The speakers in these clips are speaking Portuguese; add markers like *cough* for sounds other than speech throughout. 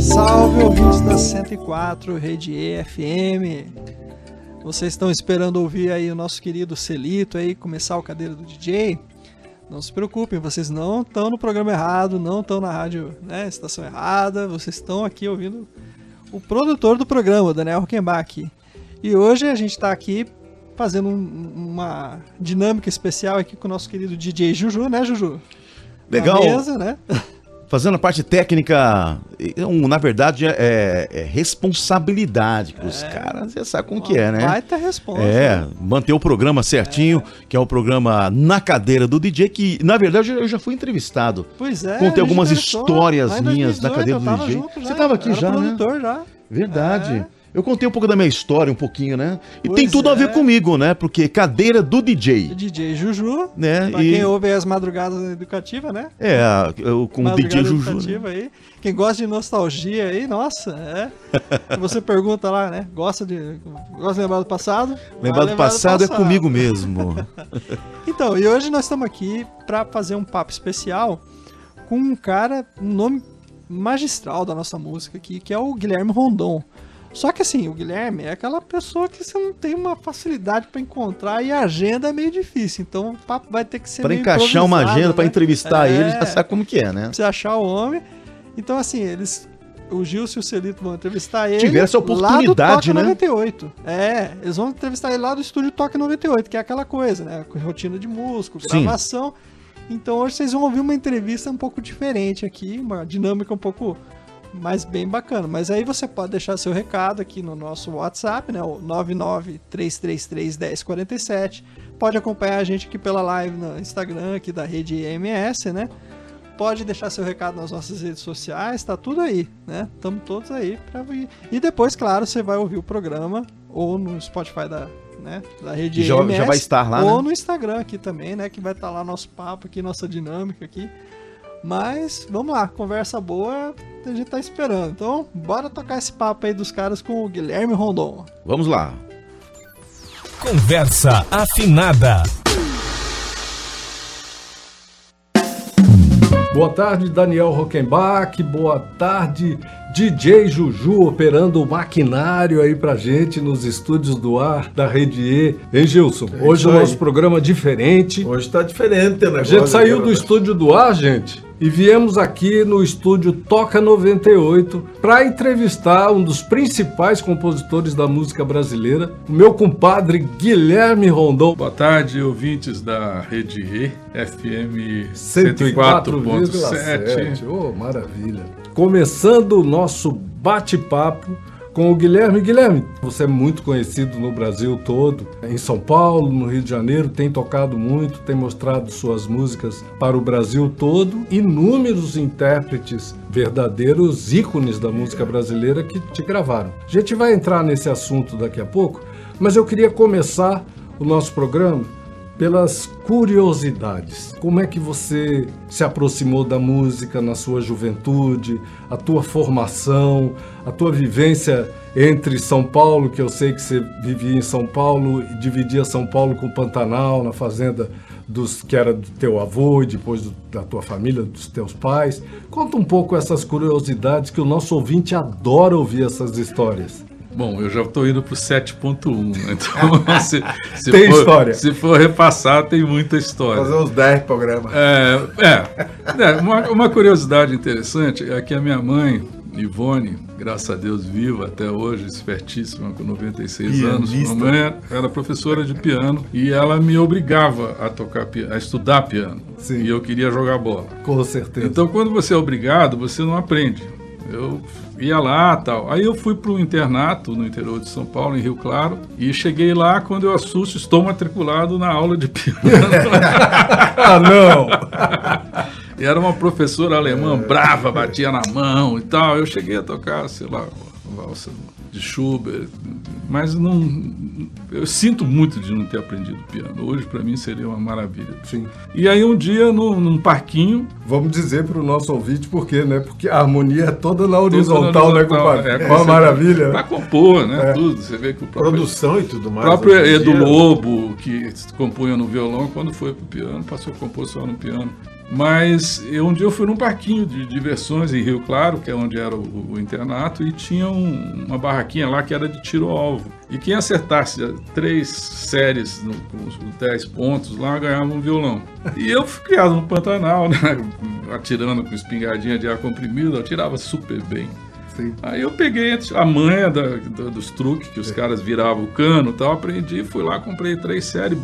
Salve ouvintes da 104 Rede EFM. Vocês estão esperando ouvir aí o nosso querido Celito aí começar o cadeira do DJ? Não se preocupem, vocês não estão no programa errado, não estão na rádio, né, estação errada, vocês estão aqui ouvindo o produtor do programa, Daniel Rockenbach. E hoje a gente está aqui fazendo um, uma dinâmica especial aqui com o nosso querido DJ Juju, né, Juju? Legal. Na mesa, né? *laughs* Fazendo a parte técnica, um, na verdade, é, é responsabilidade os caras, você sabe como que é, né? Vai ter resposta. É, manter o programa certinho, que é o programa Na Cadeira do DJ, que, na verdade, eu já fui entrevistado. Pois é. Contei algumas histórias minhas na 2018, cadeira eu do DJ. junto Você tava aqui já, né? produtor já. Verdade. É. Eu contei um pouco da minha história, um pouquinho, né? E Pois tem tudo a ver é. comigo, né? Porque cadeira do DJ, DJ Juju. né? Pra E quem ouve as madrugadas educativas, né? é, eu, com o DJ Juju. né? aí. Quem gosta de nostalgia aí, nossa, é. *laughs* Você pergunta lá, né? Gosta de, gosta de lembrar do passado? Lembrar do passado é passado. comigo mesmo. *laughs* Então, e hoje nós estamos aqui pra fazer um papo especial com um cara, um nome magistral da nossa música aqui, que é o Guilherme Rondon. Só que assim, o Guilherme é aquela pessoa que você não tem uma facilidade pra encontrar e a agenda é meio difícil. Então o papo vai ter que ser Pra meio encaixar uma agenda, né? entrevistar É. ele, já sabe como que é, né? pra você achar o homem. Então, assim, eles. O Gilson e o Celito vão entrevistar ele. Tiveram essa lá do oportunidade, Toque né? 98. É, eles vão entrevistar ele lá do estúdio Toque 98, que é aquela coisa, né? Com rotina de músico, Sim. gravação. Então hoje vocês vão ouvir uma entrevista um pouco diferente aqui, uma dinâmica um pouco mais bem bacana. Mas aí você pode deixar seu recado aqui no nosso WhatsApp, né? O 993331047. Pode acompanhar a gente aqui pela live no Instagram aqui da rede EMS, né? Pode deixar seu recado nas nossas redes sociais, tá tudo aí, né? Estamos todos aí para vir. E depois, claro, você vai ouvir o programa ou no Spotify da, né, da rede Já- EMS, já vai estar lá, ou né? no Instagram aqui também, né? Que vai estar lá nosso papo aqui, nossa dinâmica aqui. Mas vamos lá, conversa boa, a gente tá esperando. Então, bora tocar esse papo aí dos caras com o Guilherme Rondon. Vamos lá. Conversa afinada. Boa tarde, Daniel Rockenbach. Boa tarde, DJ Juju, operando o maquinário aí pra gente nos estúdios do ar da Rede E. Hein, Gilson? Hoje isso o nosso programa é diferente. Hoje tá diferente o A gente saiu do agora. estúdio do ar, gente, e viemos aqui no estúdio Toca 98 para entrevistar um dos principais compositores da música brasileira, o meu compadre Guilherme Rondon. Boa tarde, ouvintes da Rede E, FM 104,7. 104.7. Oh, maravilha. Começando o nosso bate-papo com o Guilherme. Guilherme, você é muito conhecido no Brasil todo, em São Paulo, no Rio de Janeiro, tem tocado muito, tem mostrado suas músicas para o Brasil todo. Inúmeros intérpretes, verdadeiros ícones da música brasileira que te gravaram. A gente vai entrar nesse assunto daqui a pouco, mas eu queria começar o nosso programa pelas curiosidades. Como é que você se aproximou da música na sua juventude, a tua formação, a tua vivência entre São Paulo, que eu sei que você vivia em São Paulo e dividia São Paulo com Pantanal, na fazenda dos que era do teu avô e depois do- da tua família, dos teus pais. Conta um pouco essas curiosidades que o nosso ouvinte adora ouvir essas histórias. Bom, eu já estou indo para o 7.1, né? *laughs* então *laughs* se, se Tem for, história. Se for repassar, tem muita história. Fazer uns 10 programas. É, é, é, uma, uma curiosidade interessante é que a minha mãe, Ivone, graças a Deus viva até hoje, espertíssima, com 96 anos, Pianista. minha mãe era professora de piano e ela me obrigava a tocar piano, a estudar piano. Sim. E eu queria jogar bola. Com certeza. Então, quando você é obrigado, você não aprende. Eu ia lá tal. Aí eu fui para o internato no interior de São Paulo, em Rio Claro, e cheguei lá, quando eu assusto, estou matriculado na aula de piano. *laughs* ah, não! E era uma professora alemã brava, batia na mão e tal. Eu cheguei a tocar, sei lá, valsa de Schubert, mas não. Eu sinto muito de não ter aprendido piano. Hoje, para mim, seria uma maravilha. Sim. E aí, um dia, num, num parquinho, Vamos dizer para o nosso ouvinte por quê, né? Porque a harmonia é toda na horizontal, né, horizontal, compadre? é, É, uma maravilha. Pra né? compor, né? É. Tudo. Você vê que o próprio, Produção e tudo o mais. próprio hoje em Edu dia. Lobo, que compunha no violão, quando foi pro piano, passou a compor só no piano. Mas eu, um dia eu fui num parquinho de diversões em Rio Claro, que é onde era o, o internato, e tinha um- uma barraquinha lá que era de tiro ao alvo. E quem acertasse três séries no- com os 10 pontos lá ganhava um violão. E eu fui criado no Pantanal, né? *laughs* Atirando com espingardinha de ar comprimido, eu atirava super bem. Sim. Aí eu peguei a manha da- da- dos truques que os caras viravam o cano e tal, aprendi, fui lá, comprei três séries,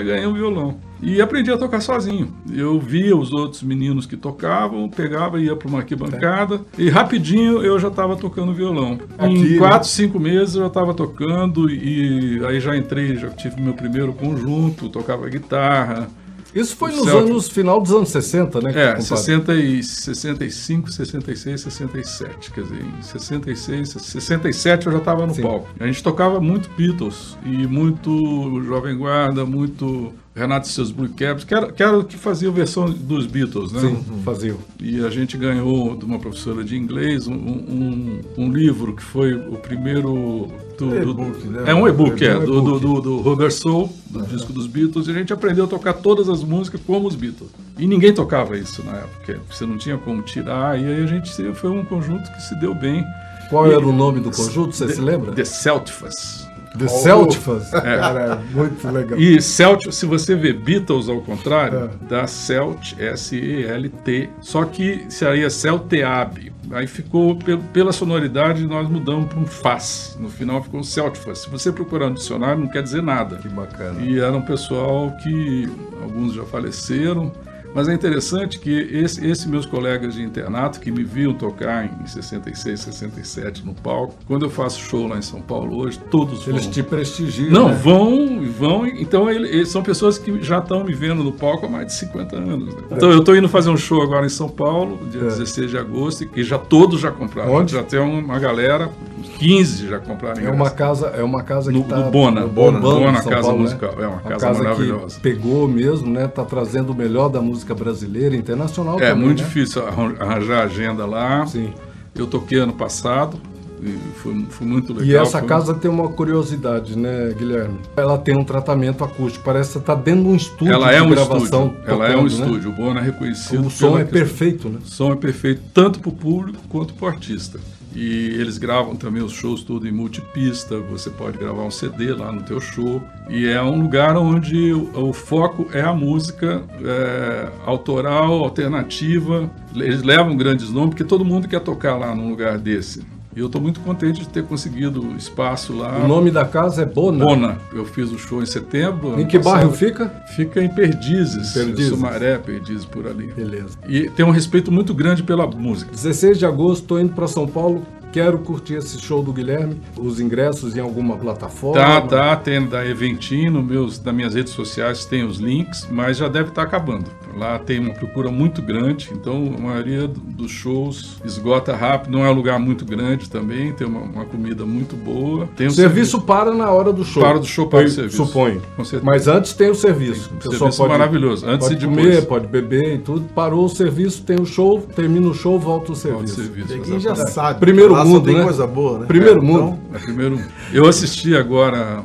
e ganhei um violão. E aprendi a tocar sozinho. Eu via os outros meninos que tocavam, pegava, ia para uma arquibancada e rapidinho eu já estava tocando violão. Aqui, em né? quatro, cinco meses eu já estava tocando e aí já entrei, já tive meu primeiro conjunto, tocava guitarra. Isso foi nos Celtic. anos, final dos anos 60, né? É, compadre? 60 e 65, 66, 67. Quer dizer, em 66, 67 eu já estava no Sim. palco. A gente tocava muito Beatles e muito Jovem Guarda, muito Renato e seus Blue Caps, que era, que era o que fazia a versão dos Beatles, né? Sim, fazia. E a gente ganhou de uma professora de inglês um, um, um livro que foi o primeiro. Do, do- E-book, né? É um e-book, é, um do, do, do, do Rubber Soul, do disco dos Beatles, e a gente aprendeu a tocar todas as músicas como os Beatles. E ninguém tocava isso na época, você não tinha como tirar, e aí a gente foi um conjunto que se deu bem. Qual era o nome do conjunto, você se lembra? The Celtifas. The Celtifas. Cara, muito legal. E Celt, se você vê Beatles ao contrário, É. dá Celt, S-E-L-T, só que seria Celteab. Aí ficou, pe- pela sonoridade, nós mudamos para um Faz. No final ficou Celtifas. Se você procurar no dicionário, não quer dizer nada. Que bacana. E era um pessoal que alguns já faleceram. Mas é interessante que esse, esse meus colegas de internato que me viam tocar em 66, 67 no palco, quando eu faço show lá em São Paulo hoje, todos Eles vão. te prestigiam. Não, né? vão, vão. Então, ele- eles são pessoas que já estão me vendo no palco há mais de 50 anos. né? Então, eu estou indo fazer um show agora em São Paulo, dia É. 16 de agosto, e já todos já compraram. Onde? Já tem uma galera, uns 15 já compraram. É uma casa, é uma casa que No- tá no Bona. Bona, bombando em Bona São Casa Paulo, né? Musical. É uma casa maravilhosa. que pegou mesmo, né? Tá trazendo o melhor da música brasileira e internacional É também, muito né? difícil arran- arranjar agenda lá. Sim. Eu toquei ano passado e foi, foi muito legal. E essa Foi- casa tem uma curiosidade, né, Guilherme? Ela tem um tratamento acústico. Parece que você tá dentro de um estúdio Ela é um gravação. estúdio. Ela é um né? estúdio. O Bona é reconhecido. O som é questão- perfeito, né? O som é perfeito tanto para o público quanto para o artista. E eles gravam também os shows tudo em multipista, você pode gravar um CD lá no teu show. E é um lugar onde o, o foco é a música é, autoral, alternativa. Eles levam grandes nomes, porque todo mundo quer tocar lá num lugar desse. E eu estou muito contente de ter conseguido espaço lá. O nome da casa é Bona. Bona. Eu fiz o show em setembro. Em que bairro passado. fica? Fica em Perdizes, Perdizes. Sumaré, Perdizes por ali. Beleza. E tem um respeito muito grande pela música. 16 de agosto, tô indo para São Paulo. Quero curtir esse show do Guilherme. Os ingressos em alguma plataforma. Tá, tá, tem da Eventim, no meus, nas minhas redes sociais tem os links, mas já deve estar acabando. Lá tem uma procura muito grande, então a maioria do- dos shows esgota rápido, não é um lugar muito grande também, tem uma, uma comida muito boa. Tem O um serviço para na hora do show. Para do show, para Eu o serviço. Suponho. Com certeza. Mas antes tem o serviço. A pessoa serviço maravilhoso, antes pode e depois. comer, pode beber e tudo. Parou o serviço, tem o show, termina o show, volta o o serviço. serviço, Tem quem já sabe. Primeiro mundo, tem né? coisa boa, né? Primeiro É, mundo. É, primeiro, eu assisti agora,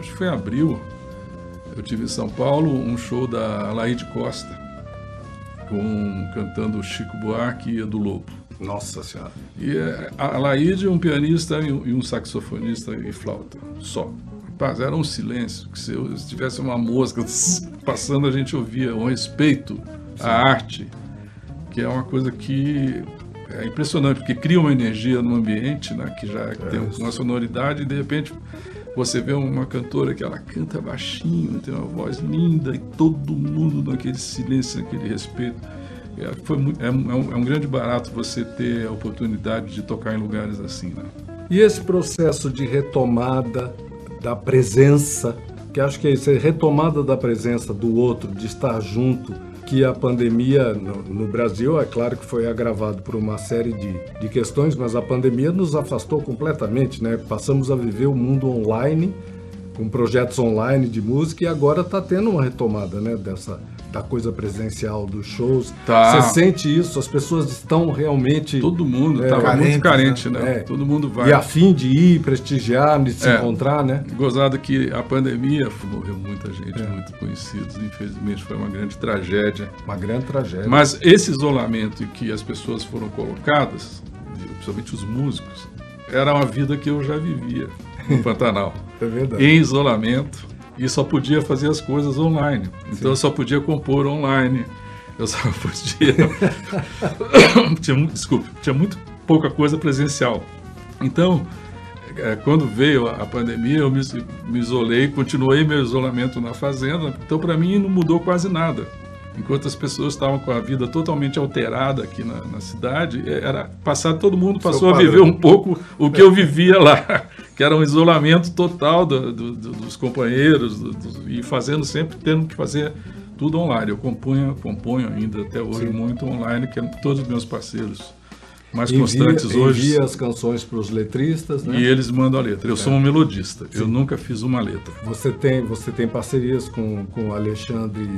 acho que foi em abril, eu tive em São Paulo um show da Laide Costa, com, cantando Chico Buarque e Edu Lobo. Nossa Senhora. E é, a Laide, um pianista e um, saxofonista e flauta, só. Rapaz, era um silêncio, que se eu se tivesse uma mosca *laughs* passando, a gente ouvia, um respeito à arte, que é uma coisa que é impressionante, porque cria uma energia no ambiente, né, que já tem uma sonoridade, e de repente você vê uma cantora que ela canta baixinho, tem uma voz linda, e todo mundo naquele silêncio, naquele respeito. É, foi muito, é, é um- é um grande barato você ter a oportunidade de tocar em lugares assim, né? E esse processo de retomada da presença, que acho que é isso, é retomada da presença do outro, de estar junto, que a pandemia no, no Brasil, é claro que foi agravado por uma série de, de questões, mas a pandemia nos afastou completamente, né? Passamos a viver o mundo online, com projetos online de música, e agora está tendo uma retomada, né? Dessa, da coisa presencial, dos shows. Tá. Você sente isso? As pessoas estão realmente... Todo mundo É, estava carentes, muito carente, né? É. Todo mundo vai. E a fim de ir, prestigiar, de se É. encontrar, né? Gozado que a pandemia morreu muita gente, muito conhecidos. Infelizmente foi uma grande tragédia. Uma grande tragédia. Mas esse isolamento em que as pessoas foram colocadas, principalmente os músicos, era uma vida que eu já vivia no *laughs* Pantanal. É verdade. em isolamento e só podia fazer as coisas online. Então eu só podia compor online. Eu só *laughs* podia. *coughs* tinha, mu- desculpe, tinha muito pouca coisa presencial. Então, eh, quando veio a a pandemia, eu me, me isolei, continuei meu isolamento na fazenda. Então, para mim, não mudou quase nada. Enquanto as pessoas estavam com a vida totalmente alterada aqui na, na cidade, eh, era passar todo mundo passou a viver um pouco o que eu vivia lá, *laughs* que era um isolamento total do- do- do- dos companheiros e fazendo sempre tendo que fazer tudo online. Eu compunha, componho ainda até hoje muito online, que é todos os meus parceiros mais Envia, constantes hoje. envia as canções para os letristas, né? E eles mandam a letra. Eu sou um melodista. Eu nunca fiz uma letra. Você tem, você tem parcerias com, com Alexandre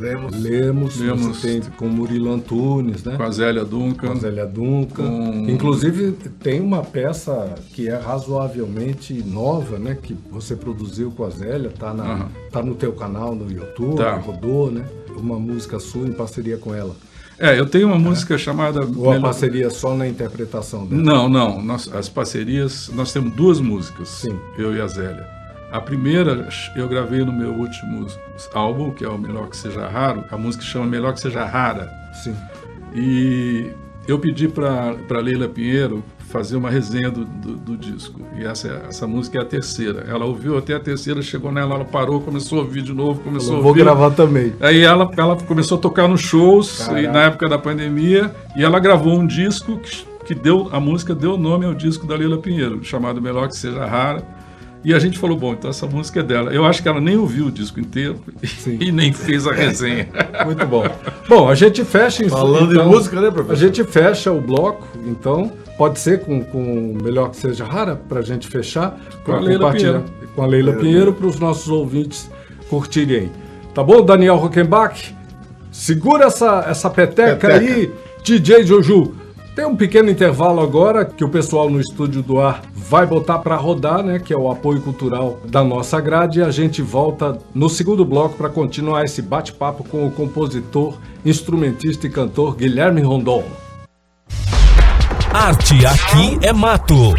Lemos. Lemos, Lemos. você tem com Murilo Antunes, né? Com a Zélia Duncan. Com a Zélia Duncan. Com- Inclusive, tem uma peça que é razoavelmente nova, né? Que você produziu com a Zélia, tá, na, Aham. tá no teu canal no YouTube, Tá. rodou, né? Uma música sua em parceria com ela. É, eu tenho uma música chamada. Ou a parceria só na interpretação dela? Não, não. Nós, as parcerias, nós temos duas músicas, Sim. eu e a Zélia. A primeira eu gravei no meu último álbum, que é o Melhor Que Seja Raro. A música chama Melhor Que Seja Rara. Sim. E eu pedi para Leila Pinheiro fazer uma resenha do, do, do disco. E essa, essa música é a terceira. Ela ouviu até a terceira, chegou nela, ela parou, começou a ouvir de novo, começou Eu a vou ouvir. gravar também. Aí ela, ela começou a tocar nos shows e na época da pandemia e ela gravou um disco que, que deu a música deu nome ao disco da Leila Pinheiro, chamado Melhor que Seja Rara. E a gente falou, bom, então essa música é dela. Eu acho que ela nem ouviu o disco inteiro *laughs* Sim. e nem fez a resenha. *laughs* Muito bom. Bom, a gente fecha... Falando então, de música, né, A professor? gente fecha o bloco, então, pode ser com, com melhor que seja rara, para a gente fechar. Com a Leila Pinheiro. Com a Leila Pinheiro, para os nossos ouvintes curtirem aí. Tá bom, Daniel Rockenbach? Segura essa, essa peteca, Peteca. aí, DJ Joju. Tem um pequeno intervalo agora que o pessoal no estúdio do ar vai botar para rodar, né? Que é o apoio cultural da nossa grade. E a gente volta no segundo bloco para continuar esse bate-papo com o compositor, instrumentista e cantor Guilherme Rondon. Arte aqui é mato.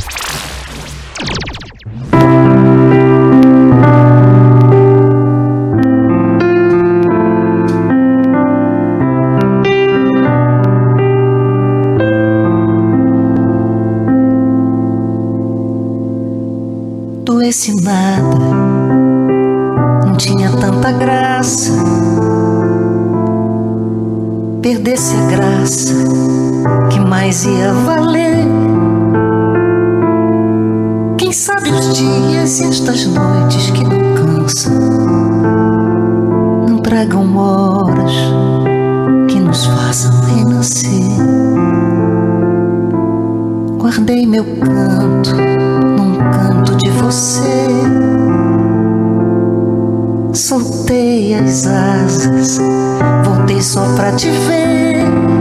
doesse nada, não tinha tanta graça. Perdesse a graça, que mais ia valer? Quem sabe os dias e estas noites que não cansam, não tragam horas que nos façam renascer. Guardei meu canto num canto de você. Soltei as asas, voltei só pra te ver.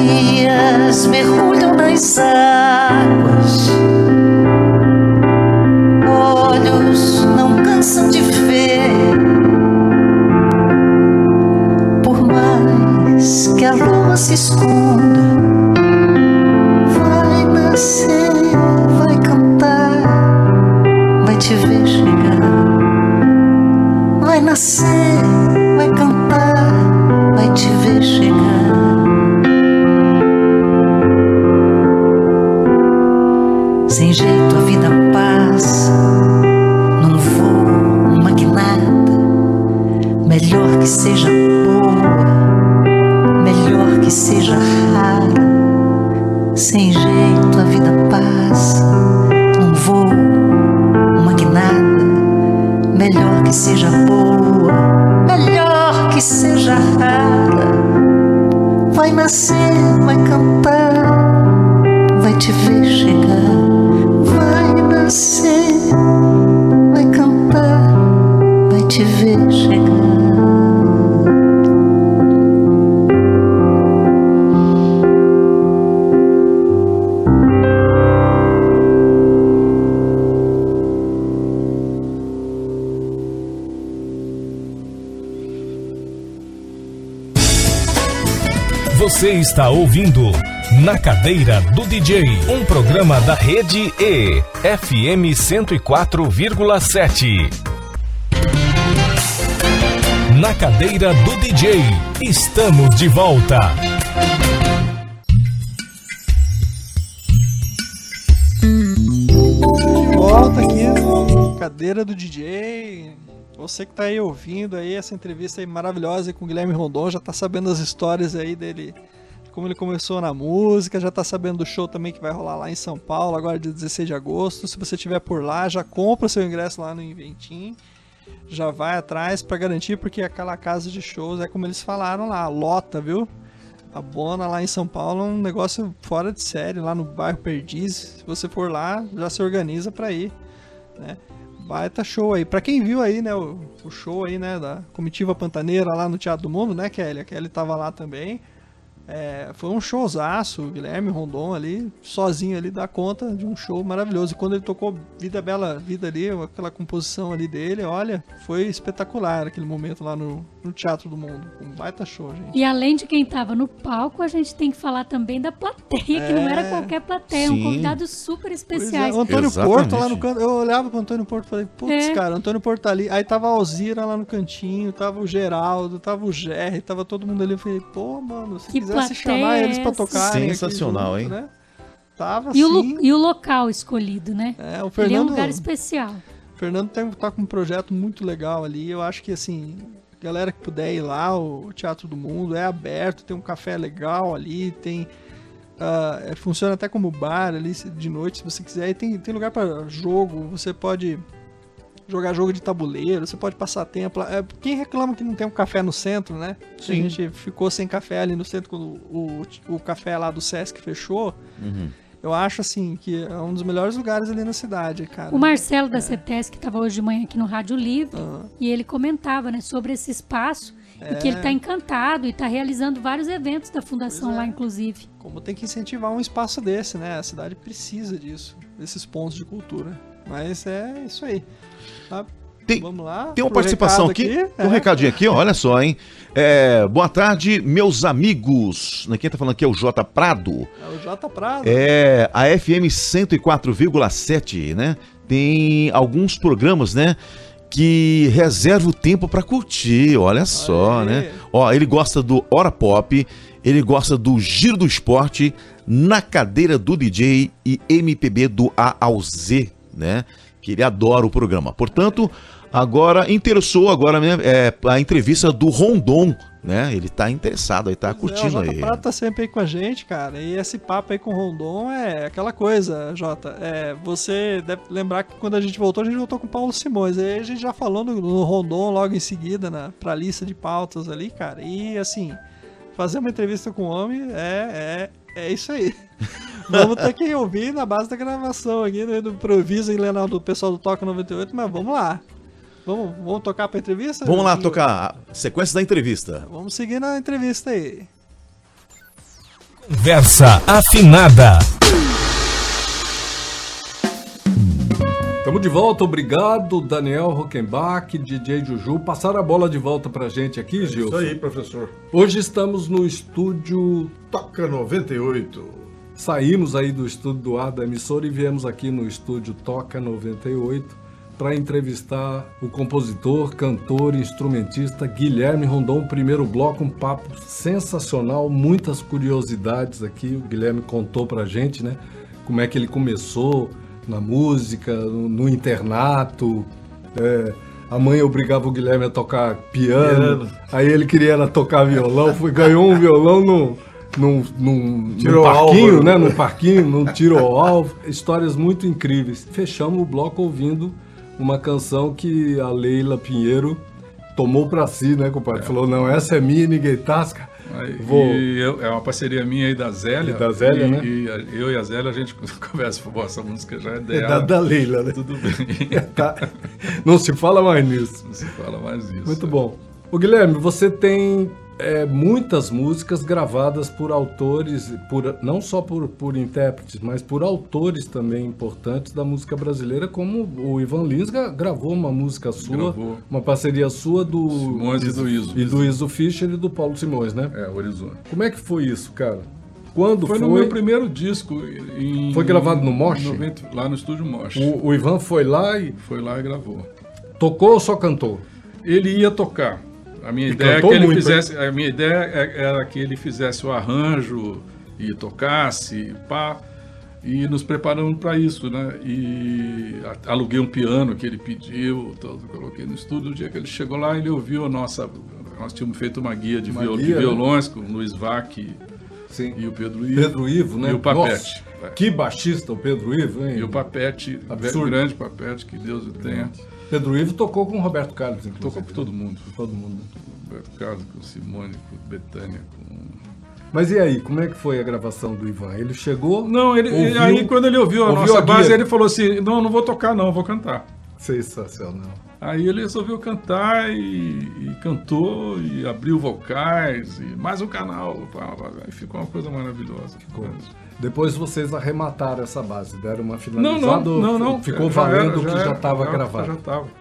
Dias mergulham nas águas, olhos não cansam de ver. Por mais que a lua se esconda, está ouvindo Na Cadeira do DJ, um programa da Rede E, FM 104,7. Na Cadeira do DJ, estamos de volta. De volta aqui cadeira do DJ. Você que tá aí ouvindo aí essa entrevista aí maravilhosa com o Guilherme Rondon, já tá sabendo as histórias aí dele, de como ele começou na música, já tá sabendo do show também que vai rolar lá em São Paulo, agora dia 16 de agosto. Se você estiver por lá, já compra seu ingresso lá no Inventim. Já vai atrás pra garantir, porque aquela casa de shows é como eles falaram lá, lota, viu? A Bona lá em São Paulo é um negócio fora de série, lá no bairro Perdiz. Se você for lá, já se organiza pra ir, né? Baita show aí. Pra quem viu aí, né, o, o show aí, né, da Comitiva Pantaneira lá no Teatro do Mundo, né, Kelly? A Kelly tava lá também. É, foi um showzaço, o Guilherme Rondon ali, sozinho ali, dá conta de um show maravilhoso. E quando ele tocou Vida Bela Vida ali, aquela composição ali dele, olha, foi espetacular aquele momento lá no, no Teatro do Mundo. Um baita show, gente. E além de quem tava no palco, a gente tem que falar também da plateia, que não era qualquer plateia, Sim. um convidado super Pois é, o Antônio Exatamente. Porto lá no canto, eu olhava pro Antônio Porto e falei, putz, É. cara, o Antônio Porto tá ali. Aí tava a Alzira lá no cantinho, tava o Geraldo, tava o Jerry, tava todo mundo ali. Eu falei, pô, mano, se Que quisesse plateia chamar é eles pra aqui Sensacional, junto, hein? Né? Tava E o, assim. lo- e o local escolhido, né? É, o Ele é um Fernando, lugar especial. o Fernando tem, tá com um projeto muito legal ali. Eu acho que assim, galera que puder ir lá, o Teatro do Mundo é aberto, tem um café legal ali, tem. é, funciona até como bar ali de noite, se você quiser. E tem, tem lugar para jogo, você pode jogar jogo de tabuleiro, você pode passar tempo. lá. É, quem reclama que não tem um café no centro, né? A gente ficou sem café ali no centro quando o, o, o café lá do Sesc fechou. Eu acho assim que é um dos melhores lugares ali na cidade, cara. O Marcelo da CETES, que estava hoje de manhã aqui no Rádio Livre, Ah. e ele comentava né, sobre esse espaço e que ele É. está encantado e está realizando vários eventos da fundação é. lá, inclusive. Como tem que incentivar um espaço desse, né? A cidade precisa disso, desses pontos de cultura. Mas é isso aí. Tá? Tem- Vamos lá. Tem uma participação aqui, tem um É. recadinho aqui, ó, olha só, hein? É, boa tarde, meus amigos. Quem tá falando aqui é o J Prado. É o J Prado. É, a FM 104,7, né? Tem alguns programas, né? Que reserva o tempo pra curtir, olha só, Aê. né? Ó, ele gosta do Hora Pop, ele gosta do Giro do Esporte, Na Cadeira do DJ e MPB do A ao Z, né? Que ele adora o programa. Portanto, agora interessou agora né, é, a entrevista do Rondon, né? Ele tá interessado aí, tá Pois é, curtindo o Jota aí. Prado tá sempre aí com a gente, cara. E esse papo aí com o Rondon é aquela coisa, Jota. É, você deve lembrar que quando a gente voltou, a gente voltou com o Paulo Simões. Aí a gente já falou no, no Rondon logo em seguida, na, pra lista de pautas ali, cara. E assim, fazer uma entrevista com o homem é, é, é isso aí. *laughs* Vamos ter que ouvir na base da gravação aqui, né, do improviso e Lenal do pessoal do Toca 98, mas vamos lá. Vamos, vamos tocar pra entrevista? Vamos lá tocar a sequência da entrevista. Vamos seguir na entrevista aí. Conversa afinada. Estamos de volta, obrigado Daniel Rockenbach, DJ Juju. Passaram a bola de volta pra gente aqui, Gil. Isso aí, professor. Hoje estamos no estúdio. Toca 98. Saímos aí do estúdio do ar da emissora e viemos aqui no estúdio Toca 98 para entrevistar o compositor, cantor e instrumentista Guilherme Rondon. Primeiro bloco, um papo sensacional, muitas curiosidades aqui. O Guilherme contou pra gente, né? Como é que ele começou na música, no, internato. é, a mãe obrigava o Guilherme a tocar piano, Piano. aí ele queria tocar violão, foi, ganhou um violão no, num, num, num parquinho, alvo. né? Num parquinho, num tiro ao alvo. Histórias muito incríveis. Fechamos o bloco ouvindo uma canção que a Leila Pinheiro tomou pra si, né, compadre? Falou, não, essa é minha, ninguém tasca. Aí, Vou- E eu- é uma parceria minha aí da Zélia. E da Zélia, e, né? E eu e a Zélia, a gente *laughs* conversa, pô, essa música já é É dela. da, da Leila, né? Tudo bem. *laughs* Tá. Não se fala mais nisso. Não se fala mais isso. Muito bom. O Guilherme, você tem é, muitas músicas gravadas por autores, por, não só por, por intérpretes, mas por autores também importantes da música brasileira, como o Ivan Lins gra- gravou uma música sua, Gravou. uma parceria sua do Simões e do Iso. e do Iso Fischer e do Paulo Simões, né? É, Horizonte. Como é que foi isso, cara? Quando Foi foi? no meu primeiro disco. Em, Foi gravado no Mosh? 90 lá no estúdio Mosh. O, o Ivan foi lá e Foi lá e gravou. tocou ou só cantou? Ele ia tocar. A minha ideia é que ele muito, fizesse. A minha ideia é- era que ele fizesse o arranjo e tocasse, pá. E nos preparamos para isso, né? E aluguei um piano que ele pediu, todo, coloquei no estúdio. O dia que ele chegou lá, ele ouviu a nossa. Nós tínhamos feito uma guia de, Uma viol- de guia, né? violões com o Luiz Vac Sim. e o Pedro Ivo. Pedro Ivo, né? E o Papete. Nossa, que baixista o Pedro Ivo, hein? E o Papete, Absurdo. grande Papete, que Deus o tenha. Pedro Ivo tocou com o Roberto Carlos, inclusive. Tocou com todo mundo. Com todo mundo. Roberto Carlos, com Simone, com Betânia, com Mas e aí, como é que foi a gravação do Ivan? Ele chegou. Não, ele, ouviu- aí quando ele ouviu a ouviu nossa a base, ele falou assim: não, não vou tocar, não, vou cantar. Sensacional. Aí ele resolveu cantar e, e cantou e abriu vocais e mais um canal. Aí ficou uma coisa maravilhosa. Depois vocês arremataram essa base, deram uma Não, finalizada. não, ou não, não. Ficou Já valendo era, o que já estava gravado. Já estava.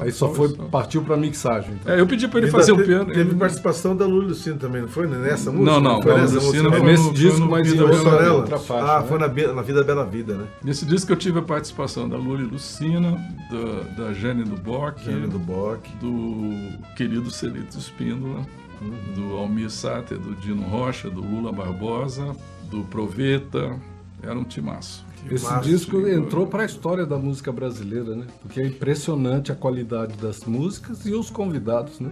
Aí só foi, só- partiu pra mixagem. Então. É, eu pedi para ele fazer o te- piano. Teve ele- participação da Lulu Lucino também, não foi? Nessa música? Não, não, Foi a nessa Lucina música? Foi nesse no- disco, foi no mas em Vida outra, faixa. Ah, né? foi na, na Vida Bela Vida, né? Nesse disco eu tive a participação da Luli Lucina, da, da Jane do Bock, Jane do Bock. do querido Celito Espíndola, do Almir Sater, do Dino Rocha, do Lula Barbosa, do Proveta. Era um timaço. Esse Márcio, disco Igor. entrou para a história da música brasileira, né? Porque é impressionante a qualidade das músicas e os convidados, né?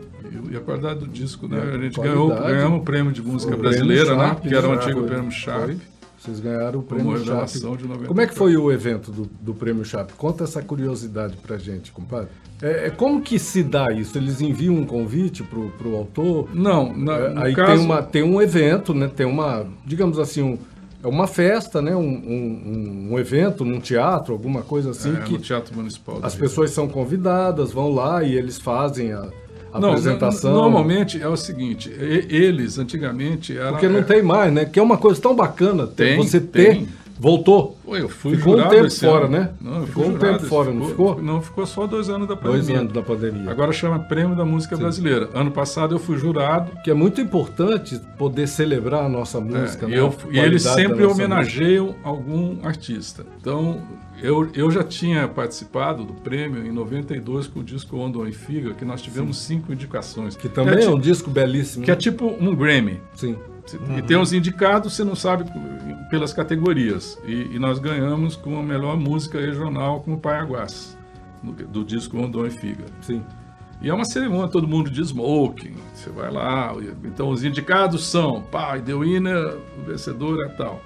E, e a qualidade do disco, né? A A gente qualidade. ganhou, ganhamos o prêmio de música O brasileira, né? Sharp, Que era o né? antigo Foi. prêmio Sharp. Foi. Vocês ganharam o prêmio 90. Como é que foi o evento do, do prêmio Sharp? Conta essa curiosidade pra gente, compadre. É, é como que se dá isso? Eles enviam um convite pro, pro autor? Não, na, É, aí caso, tem, uma, tem um evento, né? Tem uma, digamos assim, um, é uma festa, né? Um, um, um evento num teatro, alguma coisa assim, é, que no Teatro Municipal. as Rio. pessoas são convidadas, vão lá e eles fazem a, Não, apresentação. no- Normalmente é o seguinte, eles antigamente era Porque não tem mais, né? Que é uma coisa tão bacana ter- Tem, você ter. tem. Voltou. Eu fui Ficou um tempo fora, ano. né? Não, Ficou um tempo fora, não ficou? Não, ficou só dois anos da pandemia. Dois anos da pandemia. Agora chama Prêmio da Música Brasileira. Ano passado eu fui jurado. que é muito importante poder celebrar a nossa música. é, né? e, eu- e eles sempre homenageiam algum artista. Então, eu, eu já tinha participado do prêmio em 92 com o disco Ondo em Figa, que nós tivemos cinco indicações. música. Que também é, ti- um disco belíssimo. que é né? tipo um Grammy. Sim. E tem os indicados, você não sabe pelas categorias. E, e nós ganhamos com a melhor música regional com o Paiaguás, do, do disco Rondon e Figa. Sim. E é uma cerimônia, todo mundo de smoking, você vai lá, então os indicados são, pá, Winner, o vencedor é tal.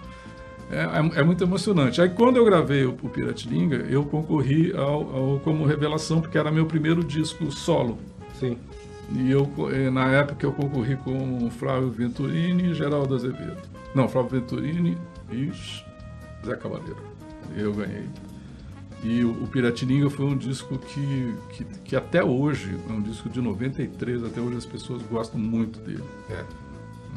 É, é- é muito emocionante. Aí quando eu gravei o, o Piratininga, eu concorri ao, ao- como revelação, porque era meu primeiro disco solo. Sim. E eu, eh, na época eu concorri com Flávio Venturini e Geraldo Azevedo. Não, Flávio Venturini e Zé Cavaleiro. Eu ganhei. E o, o Piratininga foi um disco que, que, que até hoje, é um disco de 93, até hoje as pessoas gostam muito dele. É.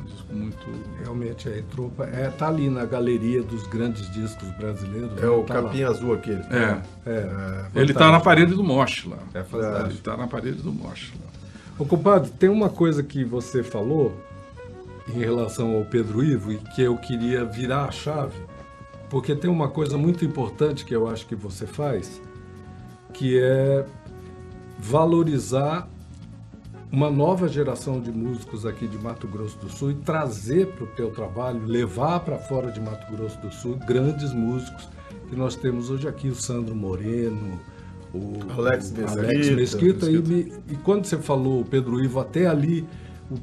Um disco muito. Realmente, é, entrou, pra- é, tá ali na galeria dos grandes discos brasileiros. É né? o Tá lá. capinha azul aquele. É. É, Ele tá na parede do Mosh lá. é fantástico. Ele tá na parede do Mosh lá. Ô, compadre, tem uma coisa que você falou em relação ao Pedro Ivo e que eu queria virar a chave, porque tem uma coisa muito importante que eu acho que você faz, que é valorizar uma nova geração de músicos aqui de Mato Grosso do Sul e trazer para o teu trabalho, levar para fora de Mato Grosso do Sul grandes músicos que nós temos hoje aqui, o Sandro Moreno, o Alex Mesquita. Alex Mesquita, e, me- e quando você falou o Pedro Ivo, até ali,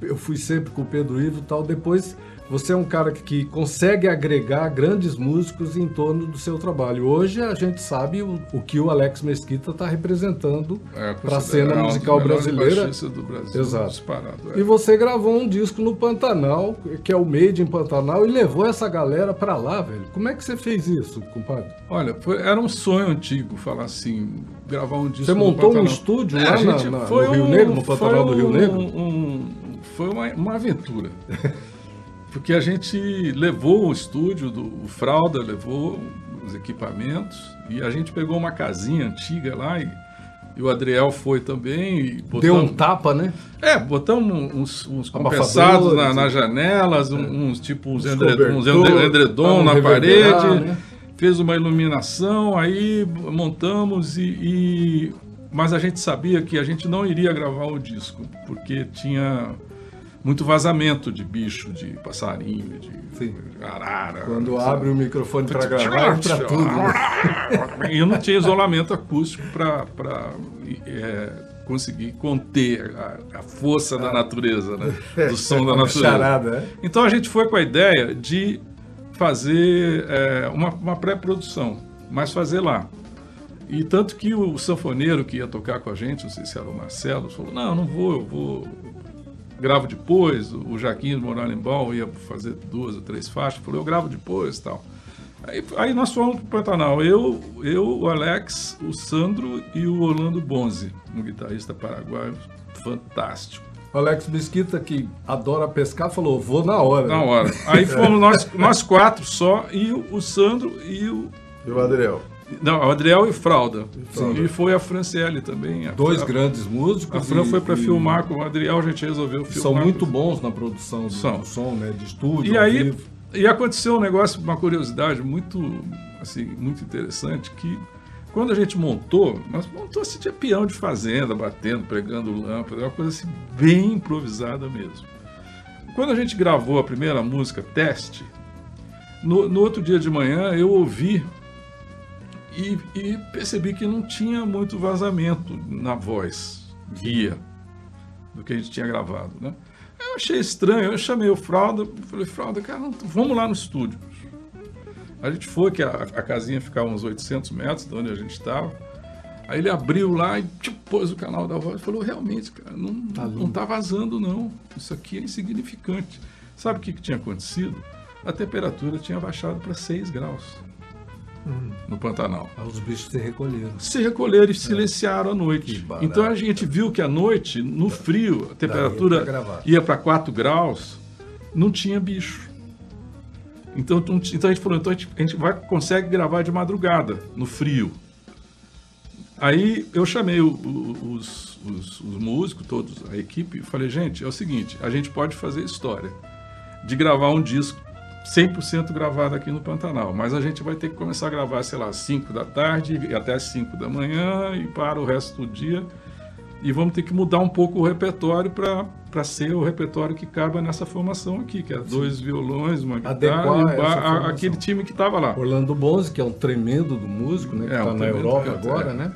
eu fui sempre com o Pedro Ivo e tal, depois você é um cara que, consegue agregar grandes músicos em torno do seu trabalho. Hoje a gente sabe o, o que o Alex Mesquita está representando É, para a cena um dos musical brasileira. do Brasil. Exato. Disparado. é. E você gravou um disco no Pantanal, que é o Made in Pantanal, e levou essa galera para lá, velho. Como é que você fez isso, compadre? Olha, foi- era um sonho antigo falar assim, gravar um disco. Você montou um estúdio É, lá na- na- foi no Rio um- Negro, no Pantanal foi do Rio um- Negro? um- foi uma, uma aventura. *laughs* Porque a gente levou o estúdio, do, o Fralda levou os equipamentos e a gente pegou uma casinha antiga lá e, e o Adriel foi também. E Deu botamos- um tapa, né? É, botamos uns, uns compensados na, nas né? janelas, um- uns tipo uns, edre- uns não na parede, né? fez uma iluminação, aí montamos e, e- Mas a gente sabia que a gente não iria gravar o disco, porque tinha muito vazamento de bicho, de passarinho, de Sim. arara. Quando abre o microfone para gravar, entra tudo. Né? *laughs* E eu não tinha isolamento acústico para conseguir conter a, a força da natureza, né? *laughs* do som da natureza. Charada, né? Então a gente foi com a ideia de fazer é, uma, uma pré-produção, mas fazer lá. E tanto que o sanfoneiro que ia tocar com a gente, não sei se era o Marcelo, falou: Não, não vou, eu vou. Gravo depois. O Jaquinho do Moralimbaum ia fazer duas ou três faixas, falou: Eu gravo depois e tal. Aí, aí nós fomos pro Pantanal. Eu, eu, o Alex, o Sandro e o Orlando Bonzi, um guitarrista paraguaio fantástico. O Alex Mesquita, que adora pescar, falou: vou na hora. Na hora. Aí fomos *laughs* nós, nós quatro só, e o, o Sandro e o. E o Adriel. Não, o Adriel e Fralda. Fralda. E foi a Franciele também. A, Dois a, grandes músicos. A Fran e- foi para e filmar com o Adriel, a gente resolveu filmar. São muito bons na produção do, São. do som, né? De estúdio. E aí, vivo. e aconteceu um negócio, uma curiosidade muito, assim, muito interessante, que quando a gente montou, nós montou assim, tinha peão de fazenda, batendo, pregando lâmpada, uma coisa assim, bem improvisada mesmo. Quando a gente gravou a primeira música, Teste, no, no outro dia de manhã eu ouvi e, e percebi que não tinha muito vazamento na voz, guia, do que a gente tinha gravado, né? Eu achei estranho, eu chamei o Fralda, falei, Fralda, cara, vamos lá no estúdio. A gente foi, que a, a casinha ficava uns 800 metros de onde a gente estava. Aí ele abriu lá e tipo, pôs o canal da voz e falou, realmente, cara, não, não tá vazando não, isso aqui é insignificante. Sabe o que, que tinha acontecido? A temperatura tinha baixado para 6 graus no Pantanal Aí Os bichos se recolheram. se recolheram e silenciaram à noite. Então a gente viu que à noite, no frio, a temperatura ia para 4 graus, não tinha bicho. Então, então a gente falou, então a gente, a gente vai, consegue gravar de madrugada, no frio. Aí eu chamei o- o- os, os- os músicos, todos, a equipe, e falei, gente, é o seguinte, a gente pode fazer história de gravar um disco 100% gravado aqui no Pantanal, mas a gente vai ter que começar a gravar, sei lá, às 5 da tarde e até às 5 da manhã e para o resto do dia. E vamos ter que mudar um pouco o repertório para ser o repertório que cabe nessa formação aqui, que é dois violões, uma guitarra Adequar o essa ba- a- formação. aquele time que estava lá. Orlando Bonzi, que é um tremendo do músico, né? Que É, tá um na Europa canto, agora, é, né?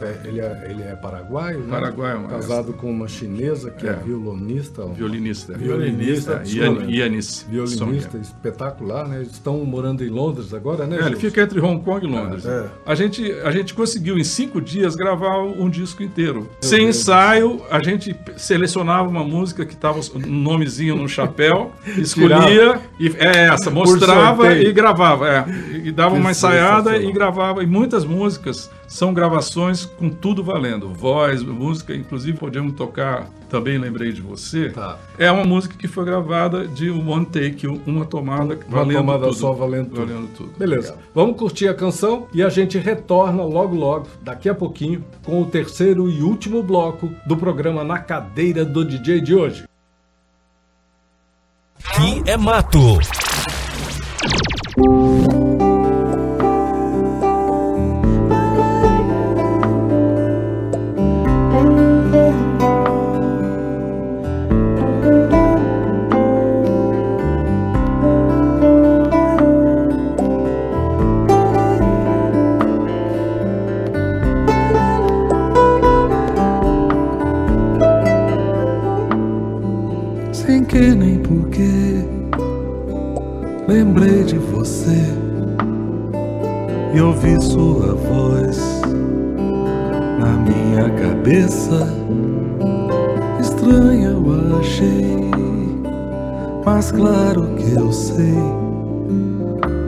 É. É, ele, é, ele é paraguaio, né? Paraguaio, mas- casado com uma chinesa que é, É. violonista. Violinista. Violinista, É, desculpa. Ian- Ianis. Violinista espetacular, né? Eles estão morando em Londres agora, né? É, ele fica entre Hong Kong e Londres. É. A, gente, a gente conseguiu em cinco dias gravar um disco inteiro. Sem Deus. ensaio, a gente selecionava uma música que tava um nomezinho no chapéu, *laughs* escolhia e é essa, mostrava e gravava. é. E, dava Que uma ensaiada e gravava. E muitas músicas são gravações com tudo valendo. Voz, música, inclusive podíamos tocar também lembrei de você. Tá. É uma música que foi gravada de one take, uma tomada Uma valendo tomada tudo. só valendo tudo. Valendo tudo. Beleza. Vamos curtir a canção e a gente retorna logo logo, daqui a pouquinho, com o terceiro e último bloco do programa Na Cadeira do DJ de hoje. Aqui é mato. Cabeça. Estranha eu achei, mas claro que eu sei.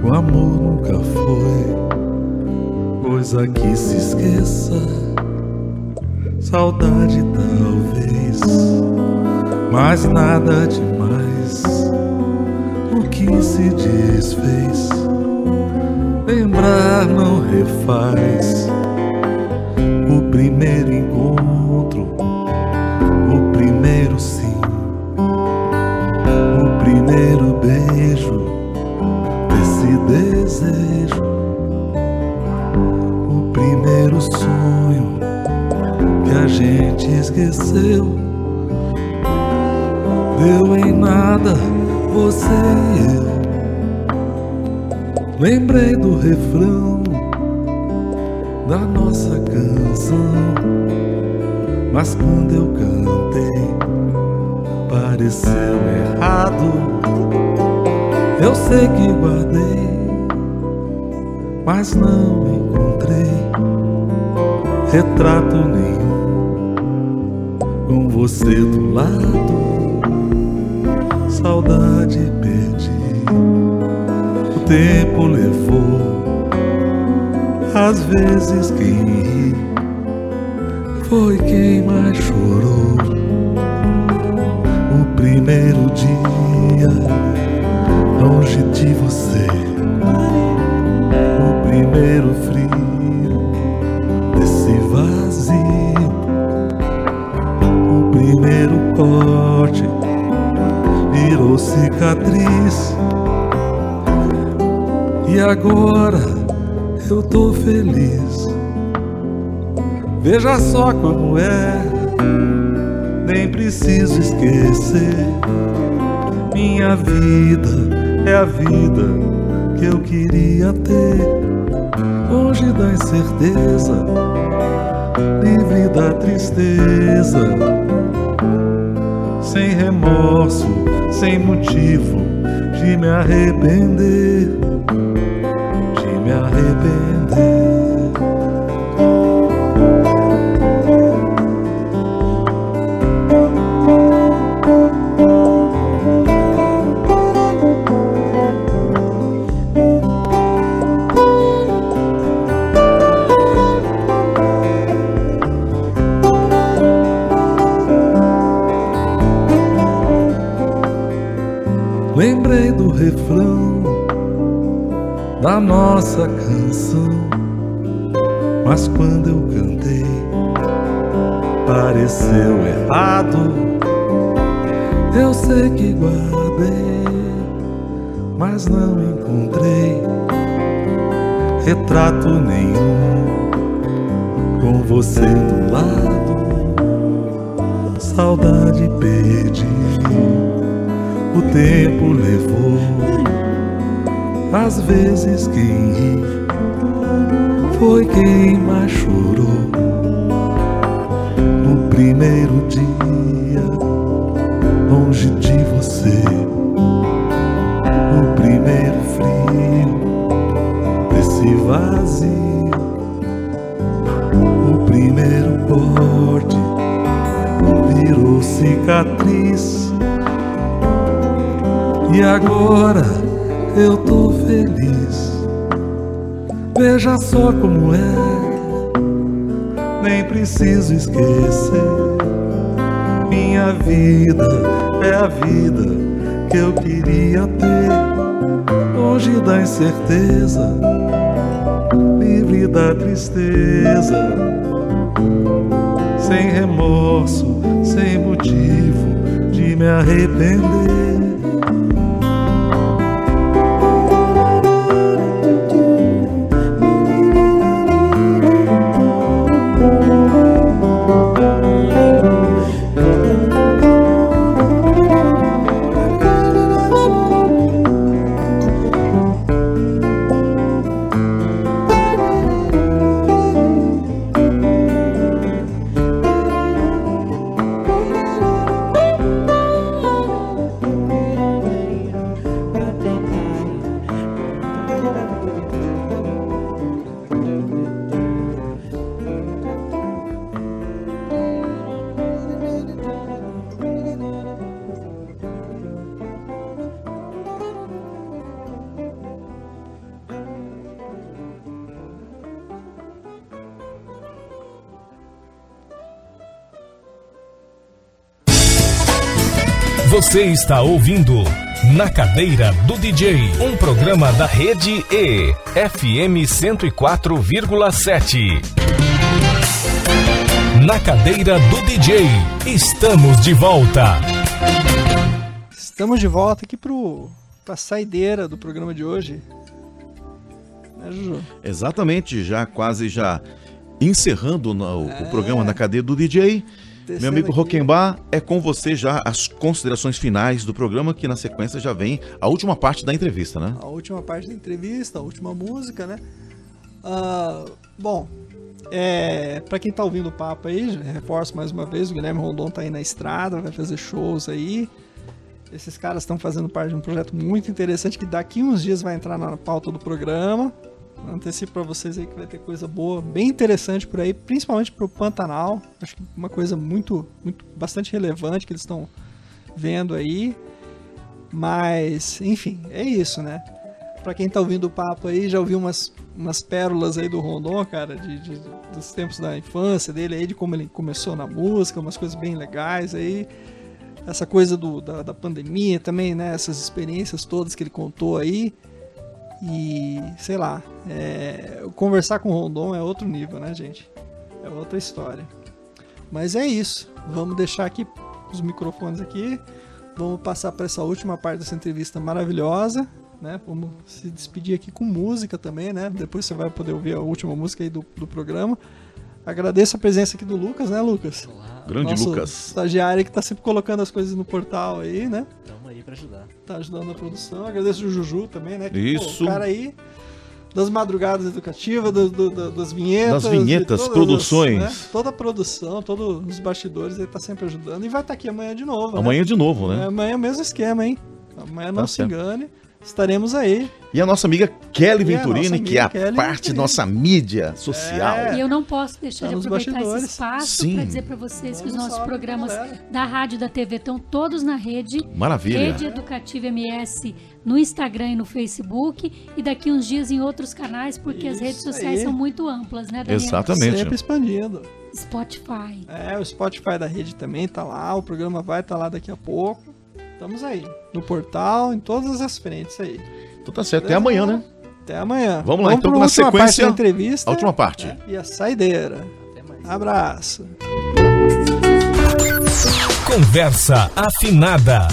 O amor nunca foi coisa que se esqueça. Saudade talvez mas nada demais. O que se desfez, lembrar não refaz. Primeiro encontro, o primeiro sim, o primeiro beijo desse desejo, o primeiro sonho que a gente esqueceu deu em nada você e eu. Lembrei do refrão da nossa canção, mas quando eu cantei, pareceu errado. Eu sei que guardei, mas não encontrei retrato nenhum com você do lado saudade perdi. O tempo levou, às vezes quem ri foi quem mais chorou. O primeiro dia longe de você, o primeiro frio desse vazio, o primeiro corte virou cicatriz. E agora eu tô feliz. Veja só como é, nem preciso esquecer. Minha vida é a vida que eu queria ter. Longe da incerteza, livre da tristeza sem remorso, sem motivo de me arrepender, nossa canção, mas quando eu cantei, pareceu errado. Eu sei que guardei, mas não encontrei retrato nenhum com você do lado. Saudade perdi o tempo levou. Às vezes quem ri foi quem mais chorou. primeiro dia longe de você, o primeiro frio desse vazio, o primeiro corte virou cicatriz. E agora eu tô feliz. Veja só como é nem preciso esquecer. Minha vida é a vida que eu queria ter, longe da incerteza, livre da tristeza, sem remorso, sem motivo de me arrepender. Você está ouvindo Na Cadeira do DJ, um programa da rede E, FM 104,7. Na Cadeira do DJ, estamos de volta. Estamos de volta aqui pro, pra saideira do programa de hoje. Né, Juju? Exatamente, já quase já encerrando no- o programa na cadeia do DJ. Meu amigo. Roquembar, é com você já as considerações finais do programa, que na sequência já vem a última parte da entrevista, né? a última parte da entrevista, a última música, né? Ah, bom, é, para quem tá ouvindo o papo aí, reforço mais uma vez, o Guilherme Rondon tá aí na estrada, vai fazer shows aí. Esses caras estão fazendo parte de um projeto muito interessante que daqui uns dias vai entrar na pauta do programa. Antecipo para vocês aí que vai ter coisa boa, bem interessante por aí, principalmente pro Pantanal. Acho que uma coisa muito, muito bastante relevante que eles estão vendo aí. Mas, enfim, é isso, né? Pra quem tá ouvindo o papo aí, já ouviu umas, umas pérolas aí do Rondon, cara, de, de- dos tempos da infância dele aí, de como ele começou na música, umas coisas bem legais aí. Essa coisa do, da, da pandemia também, né? Essas experiências todas que ele contou aí. E, sei lá, é, conversar com o Rondon é outro nível, né, gente? É outra história. Mas é isso. Vamos deixar aqui os microfones aqui. Vamos passar para essa última parte dessa entrevista maravilhosa, né? Vamos se despedir aqui com música também, né? Depois você vai poder ouvir a última música aí do, do programa. Agradeço a presença aqui do Lucas, né, Lucas? Grande Nosso Lucas. estagiário que tá sempre colocando as coisas no portal aí, né? Tamo aí pra ajudar. Tá ajudando a produção. Agradeço o Juju também, né? Que, Isso. Pô, o cara aí das madrugadas educativas, do, do- do- das vinhetas. Das vinhetas, produções. as, né? Toda a produção, todos os bastidores, ele tá sempre ajudando. E vai estar aqui amanhã de novo. né? Amanhã de novo, É, né? amanhã é o mesmo esquema, hein? Amanhã não Tá se certo. engane. Estaremos aí. E a nossa amiga Kelly E Venturini, amiga que é a Kelly parte Venturini. nossa mídia social. É. E eu não posso deixar Tá de nos aproveitar esse espaço Sim. para dizer para vocês que os nossos programas galera. da rádio e da TV estão todos na rede. Maravilha. Rede Educativa MS no Instagram e no Facebook. E daqui uns dias em outros canais, porque as Isso redes sociais aí. são muito amplas, né, Daniel? Exatamente. Sempre expandindo. Spotify. É, o Spotify da rede também tá lá. O programa vai estar lá daqui a pouco. Estamos aí. No portal, em todas as frentes aí. Então tá certo. Até amanhã, né? Até amanhã. Vamos lá, então, pra na sequência, da entrevista. A última parte. né? E a saideira. Até mais. Abraço. Conversa afinada.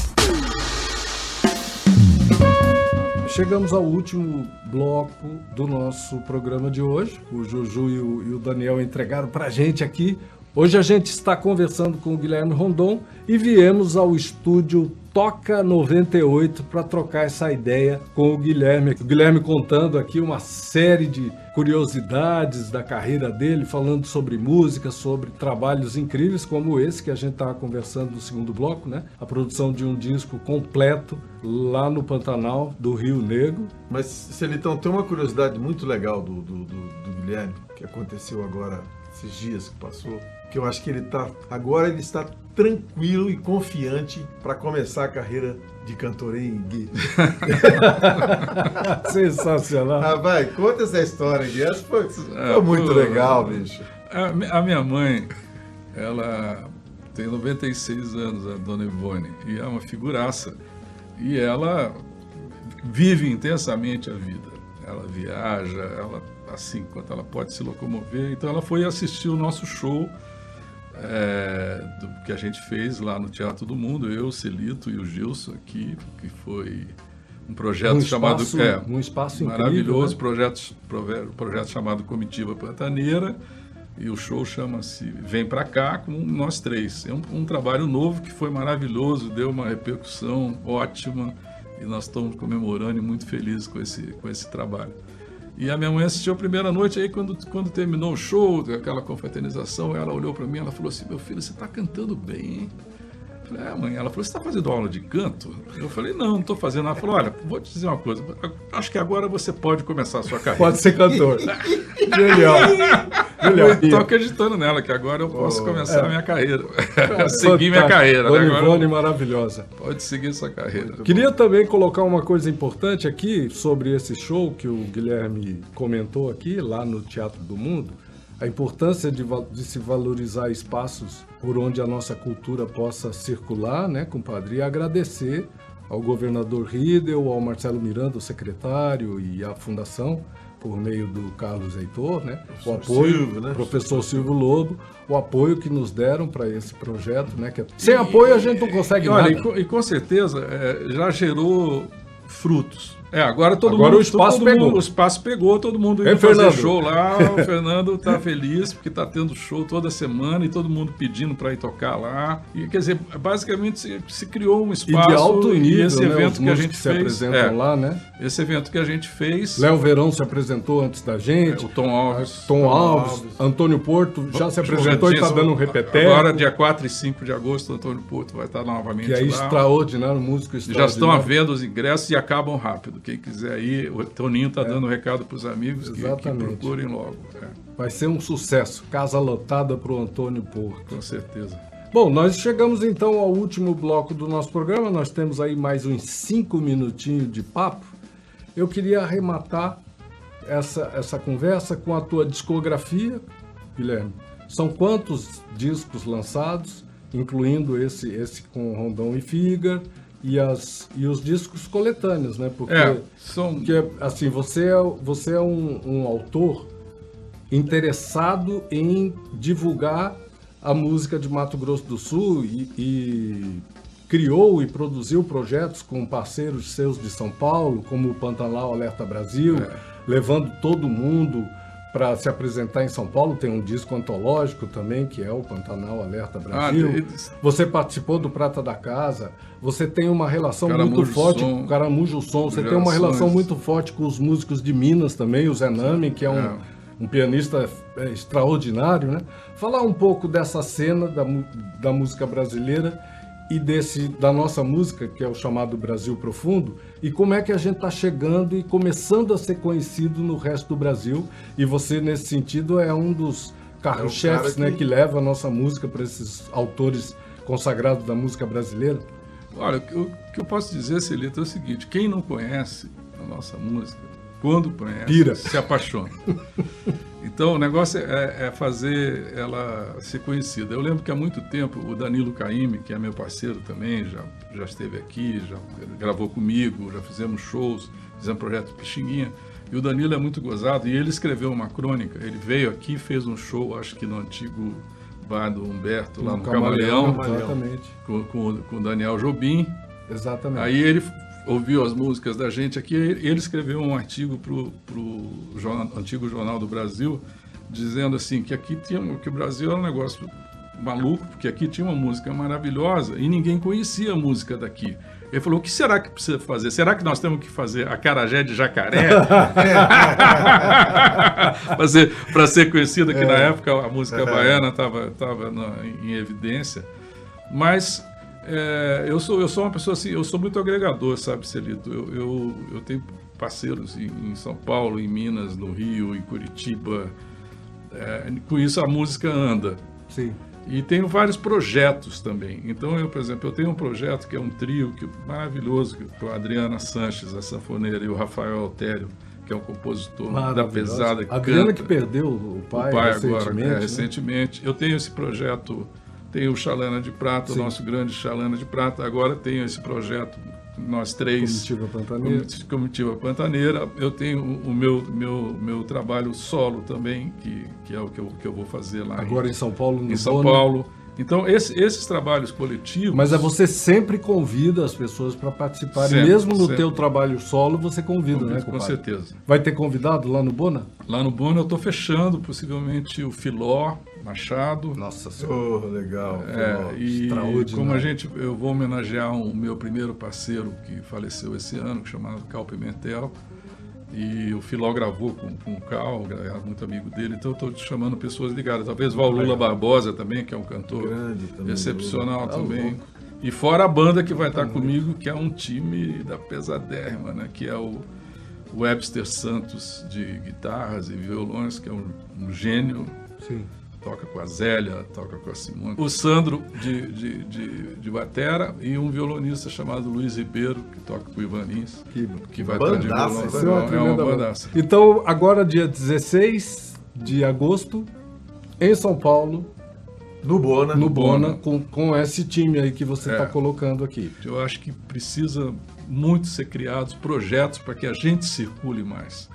Chegamos ao último bloco do nosso programa de hoje. O Juju e o, e o Daniel entregaram pra gente aqui Hoje a gente está conversando com o Guilherme Rondon e viemos ao estúdio Toca 98 para trocar essa ideia com o Guilherme. O Guilherme contando aqui uma série de curiosidades da carreira dele, falando sobre música, sobre trabalhos incríveis como esse que a gente estava conversando no segundo bloco, né? A produção de um disco completo lá no Pantanal do Rio Negro. Mas, Celitão, tem uma curiosidade muito legal do, do, do, do Guilherme, que aconteceu agora, esses dias que passou, que eu acho que ele tá. Agora ele está tranquilo e confiante para começar a carreira de cantorinho. *laughs* Sensacional. Ah, vai, conta essa história aqui. Essa foi, foi É, muito pô, legal, bicho. A, a minha mãe, ela tem 96 anos, a dona Ivone, e é uma figuraça. E ela vive intensamente a vida. Ela viaja, ela assim, quanto ela pode se locomover. Então ela foi assistir o nosso show é, do- que a gente fez lá no Teatro do Mundo, eu, o Celito e o Gilson aqui, que foi um projeto Um chamado espaço- é, um espaço incrível, maravilhoso, né? projeto, projeto chamado Comitiva Pantaneira e o show chama-se Vem Pra Cá com nós três. É um, um trabalho novo que foi maravilhoso, deu uma repercussão ótima e nós estamos comemorando e muito felizes com esse, com esse trabalho. E a minha mãe assistiu a primeira noite, aí quando, quando terminou o show, aquela confraternização, ela olhou para mim ela falou assim, meu filho, você está cantando bem, hein? Falei, é, mãe, ela falou, você está fazendo aula de canto? Eu falei, não, não estou fazendo. Ela falou, olha, vou te dizer uma coisa, acho que agora você pode começar a sua carreira. Pode ser cantor. Genial. Genial. estou acreditando nela, que agora eu posso começar a minha carreira. *laughs* seguir minha carreira. né? Dona Agora Ivone maravilhosa. pode seguir sua carreira. Queria também colocar uma coisa importante aqui sobre esse show que o Guilherme comentou aqui, lá no Teatro do Mundo. A importância de, de se valorizar espaços por onde a nossa cultura possa circular, né, compadre? E agradecer ao governador Riedel, ao Marcelo Miranda, o secretário, e à fundação, por meio do Carlos Heitor, né? O apoio, Silvio, né? professor Silvio Lobo, o apoio que nos deram para esse projeto, né? que é- Sem apoio a gente não consegue E, olha, nada. e, com, e com certeza é, já gerou frutos. É, agora todo Agora mundo. o espaço pegou. mundo- o espaço pegou, todo mundo indo fazer Fernando? show lá. *laughs* O Fernando está feliz porque está tendo show toda semana e todo mundo pedindo para ir tocar lá. E quer dizer, basicamente se, se criou um E espaço de alto e nível, esse né? evento Os que a gente se fez. apresentam é, lá, né? Esse evento que a gente fez. Léo Verão se apresentou antes da gente. o Tom Alves. Tom Alves, Antônio Porto já se apresentou e está dando um repeteco. Agora, dia 4 e 5 de agosto, o Antônio Porto vai estar novamente que é lá. extraordinário, músico Já estão à extraordinário. venda os ingressos e acabam rápido. Quem quiser ir, o Toninho está dando um recado para os amigos que, que procurem logo. É, Vai ser um sucesso. Casa lotada para o Antônio Porto. com certeza. Bom, nós chegamos então ao último bloco do nosso programa. Nós temos aí mais uns cinco minutinhos de papo. Eu queria arrematar essa, essa conversa com a tua discografia, Guilherme. São quantos discos lançados, incluindo esse, esse com Rondão e Figa e, as, e os discos coletâneos, né? Porque, É, são. porque assim, você é, você é um, um autor interessado em divulgar a música de Mato Grosso do Sul e, e criou e produziu projetos com parceiros seus de São Paulo, como o Pantanal Alerta Brasil, É. levando todo mundo para se apresentar em São Paulo. Tem um disco antológico também, que é o Pantanal Alerta Brasil. eles- Você participou do Prata da Casa, você tem uma relação Caramujo muito forte Som. com o Caramujo Som, você tem uma relação muito forte com os músicos de Minas também, o Zenami, que é um, É. um pianista é, extraordinário, né? Falar um pouco dessa cena da, da música brasileira e desse da nossa música, que é o chamado Brasil Profundo, e como é que a gente está chegando e começando a ser conhecido no resto do Brasil. E você, nesse sentido, é um dos carros-chefes cara né, que- que leva a nossa música para esses autores consagrados da música brasileira. Olha, o que eu- o que eu posso dizer, Celito, é o seguinte: quem não conhece a nossa música, quando conhece, Pira. se apaixona. Então, o negócio é, é fazer ela ser conhecida. Eu lembro que há muito tempo o Danilo Caime, que é meu parceiro também, já, já esteve aqui, já gravou comigo, já fizemos shows, fizemos projeto Pixinguinha. E o Danilo é muito gozado e ele escreveu uma crônica. Ele veio aqui e fez um show, acho que no antigo bar do Humberto, lá no, Camaleão, Exatamente. com, com, com o Daniel Jobim. Exatamente. Aí ele ouviu as músicas da gente aqui, ele escreveu um artigo para o antigo Jornal do Brasil, dizendo assim que aqui tinha, que o Brasil era um negócio maluco, porque aqui tinha uma música maravilhosa e ninguém conhecia a música daqui. Ele falou: o que será que precisa fazer? Será que nós temos que fazer a carajé de jacaré? *laughs* *laughs* para ser, pra ser conhecida, que na época a música baiana estava tava na- em evidência. Mas é, eu, sou, eu sou uma pessoa assim, eu sou muito agregador, sabe, Celito? Eu, eu, eu tenho parceiros em, em São Paulo, em Minas, no Rio, em Curitiba. É, com isso a música anda. Sim. E tenho vários projetos também. Então, eu, por exemplo, eu tenho um projeto que é um trio que, maravilhoso, que- com a Adriana Sanches, a sanfoneira, e o Rafael Altério, que é um compositor da pesada. A Adriana que perdeu o pai, o pai recentemente. agora, é, né? recentemente. Eu tenho esse projeto, tenho o Chalana de Prata, Sim. o nosso grande Chalana de Prata. Agora tenho esse projeto, nós três. Comitiva Pantaneira. Comit- Comitiva Pantaneira. Eu tenho o meu, meu, meu trabalho solo também, que, que é o que eu, que eu vou fazer lá Agora em São Paulo, no em São Bona. Paulo. Então, esse- esses trabalhos coletivos. Mas é você sempre convida as pessoas para participarem, Sempre, mesmo no sempre. teu trabalho solo, você convida, né, com compadre? certeza. Vai ter convidado lá no Bona? Lá no Bono eu estou fechando, possivelmente o Filó Machado. Nossa Senhora. Oh, legal. É, e como a gente, eu vou homenagear o meu primeiro parceiro que faleceu esse ano, chamado Cal Pimentel. E o Filó gravou com, com o Cal, era muito amigo dele, então eu estou chamando pessoas ligadas. Talvez Val Lula Barbosa também, que é um cantor Grande também, excepcional Tá também. louco. E fora a banda que vai estar comigo, que é um time da pesadérrima, né? Que é o Webster Santos de guitarras e violões, que é um, um gênio. Sim. Toca com a Zélia, toca com a Simone. O Sandro de, de, de, de batera e um violonista chamado Luiz Ribeiro, que toca com o Ivan Lins, Que que vai estar de Bandaça, violão. É uma banda. bandaça. Então, agora dia 16 de agosto, em São Paulo, No Bona. no Bona, com, com esse time aí que você É. está colocando aqui. Eu acho que precisa muito ser criados projetos para que a gente circule mais.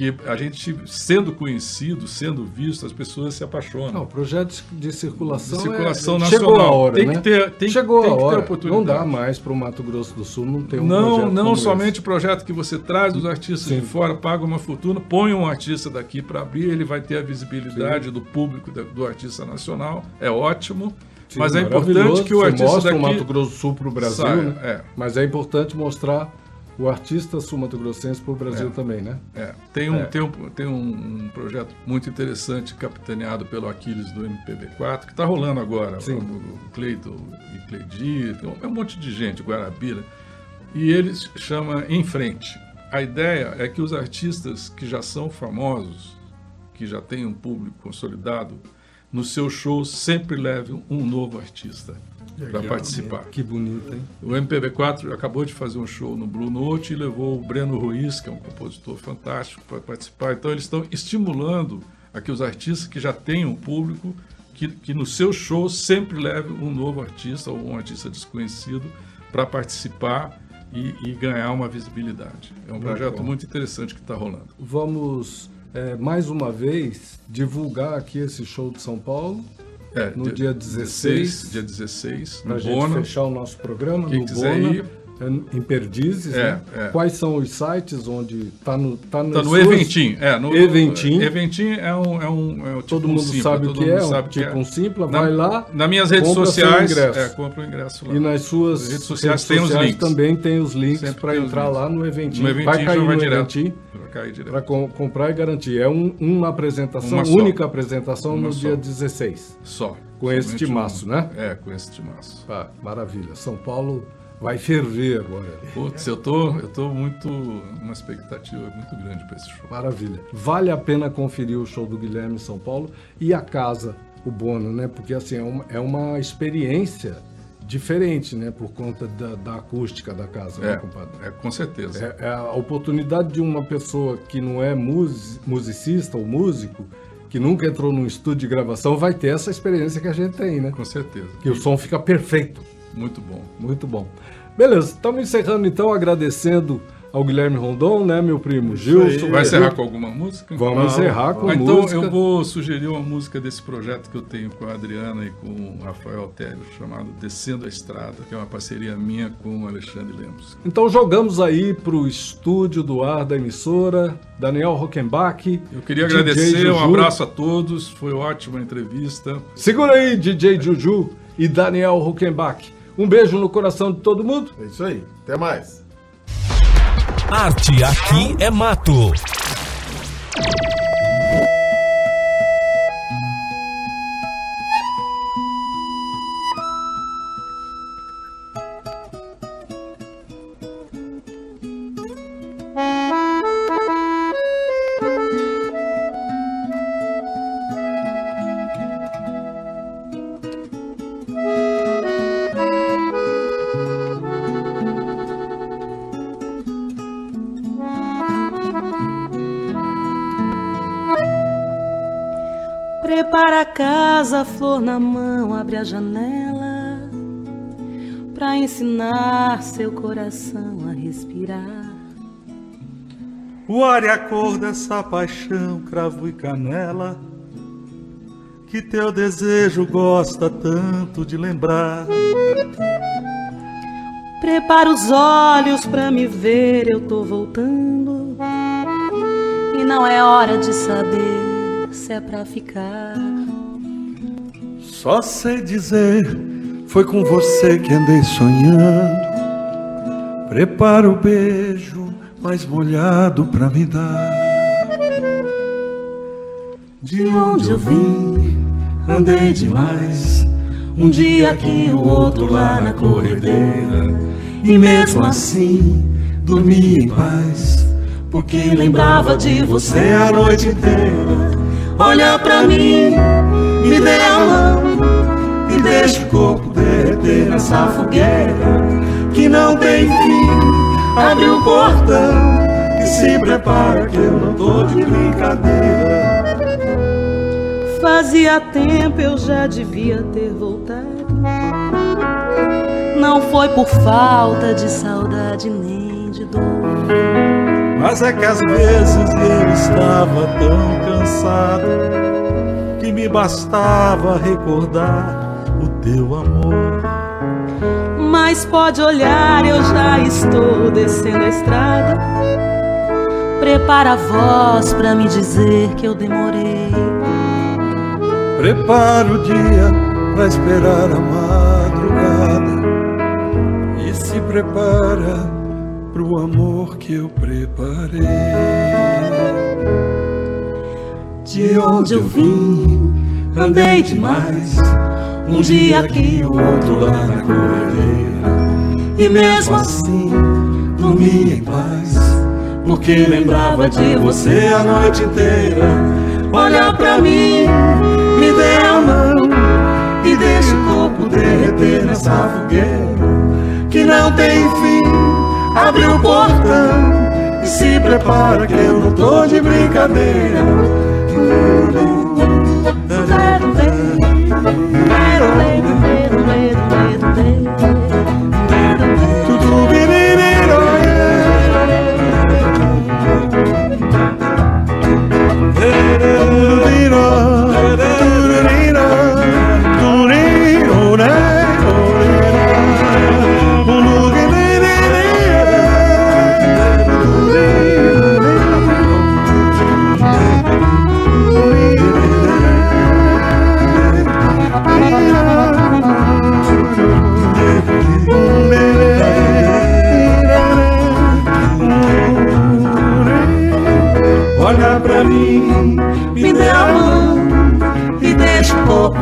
Que a gente, sendo conhecido, sendo visto, as pessoas se apaixonam. Não, projetos de circulação, De circulação é... nacional. Chegou a hora, Tem né? que ter- tem- Chegou tem a que ter hora. Não dá mais para o Mato Grosso do Sul não ter um não, projeto não somente esse. o projeto que você traz dos artistas Sim. de fora, paga uma fortuna, põe um artista daqui para abrir, ele vai ter a visibilidade do público do artista nacional, é ótimo. Sim, mas é importante que o artista mostra daqui o Mato Grosso do Sul para o Brasil, saia, né? é. Mas é importante mostrar o artista sul-mato-grossense para o Brasil É. também, né? É, tem um, É. Tem, um, tem um, um projeto muito interessante capitaneado pelo Aquiles do MPB4, que está rolando agora. Sim. O, o Cleiton e Cleidi, tem um, é um monte de gente, Guarabira. E ele chama Em Frente. A ideia é que os artistas que já são famosos, que já têm um público consolidado, no seu show sempre levem um novo artista para participar. Que bonito, hein? O MPB4 acabou de fazer um show no Blue Note e levou o Breno Ruiz, que é um compositor fantástico, para participar. Então, eles estão estimulando a que os artistas que já têm um público, que, que no seu show sempre leve um novo artista ou um artista desconhecido para participar e, e ganhar uma visibilidade. É um Muito projeto bom. muito interessante que está rolando. Vamos, é, mais uma vez, divulgar aqui esse show de São Paulo, É, No dia 16, dia 16, para a no gente Bona. fechar o nosso programa, Quem no quiser Bona, ir. É, em Perdizes, É, né? é. Quais são os sites onde está no tá nas Tá no suas- Eventim. É, no, Eventim. Eventim é um. É um, é um tipo Todo um mundo Simpla, sabe o que é, um, sabe que tipo é. um Simpla, Na- vai lá Nas minhas redes sociais. É, compra o ingresso lá. e nas suas redes sociais tem os sociais links. também tem os links para tem os entrar links. lá no Eventim. No Eventim vai cair vai no direto. Eventim para comprar e garantir. É um- uma apresentação, Uma única apresentação Uma no só. dia 16. Só. Com esse Somente timaço, um. né? É, com esse timaço. Ah, maravilha. São Paulo vai ferver agora. Putz, eu tô, eu tô muito. uma expectativa muito grande para esse show. Maravilha. Vale a pena conferir o show do Guilherme em São Paulo e a casa, o Bono, né? Porque assim, é uma, é uma experiência diferente, né? Por conta da, da acústica da casa, né, É, compadre? é, com certeza. É, é a oportunidade de uma pessoa que não é mus- musicista ou músico, que nunca entrou num estúdio de gravação, vai ter essa experiência que a gente tem, né? Com certeza. Que o som fica perfeito. Muito bom. Muito bom. Beleza, estamos encerrando então agradecendo ao Guilherme Rondon, né, meu primo Gilson. Vai encerrar com alguma música? Vamos encerrar com Ah, então música. eu vou sugerir uma música desse projeto que eu tenho com a Adriana e com o Rafael Altério, chamado Descendo a Estrada, que é uma parceria minha com o Alexandre Lemos. Então jogamos aí pro estúdio do ar da emissora, Daniel Rockenbach. Eu queria DJ agradecer, um Juju. abraço a todos, foi ótima a entrevista. Segura aí, DJ Juju e Daniel Rockenbach. Um beijo no coração de todo mundo. É isso aí. Até mais. Arte aqui é mato. Casa, flor na mão, abre a janela pra ensinar seu coração a respirar. O ar e a cor dessa paixão, cravo e canela, que teu desejo gosta tanto de lembrar. Prepara os olhos pra me ver, eu tô voltando. E não é hora de saber se é pra ficar. Só sei dizer, foi com você que andei sonhando. Prepara o beijo mais molhado pra me dar. De onde eu vim, andei demais. Um dia aqui, o outro lá na corredeira. E mesmo assim, dormi em paz. Porque lembrava de você a noite inteira. Olha pra mim, me dê a mão e o corpo derreter nessa fogueira que não tem fim. Abre o portão e se prepara que eu não tô de brincadeira. Fazia tempo eu já devia ter voltado. Não foi por falta de saudade nem de dor. Mas é que às vezes eu estava tão cansado que me bastava recordar o teu amor. Mas pode olhar, eu já estou descendo a estrada. Prepara a voz pra me dizer que eu demorei. Prepara o dia pra esperar a madrugada e se prepara pro amor que eu preparei. De onde eu vim, andei demais. Um dia aqui, o outro lá na corredeira. E mesmo assim, dormi em paz. Porque lembrava de você a noite inteira. Olha pra mim, me dê a mão e deixa o corpo derreter nessa fogueira que não tem fim. Abre o portão e se prepara que eu não tô de brincadeira. Tudo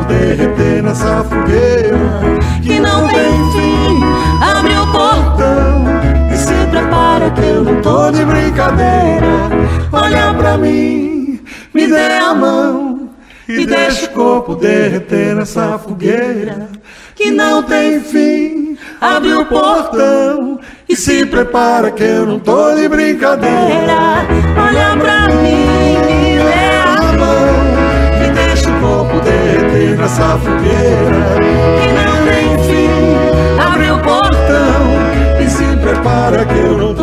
derreter nessa fogueira que não tem fim. Abre o portão e se prepara que eu não tô de brincadeira. Olha pra mim, me dê a mão e deixa o corpo derreter nessa fogueira que não tem fim. Abre o portão e se prepara que eu não tô de brincadeira. Olha pra mim, nessa fogueira que não tem fim. Abre o portão e se prepara que eu não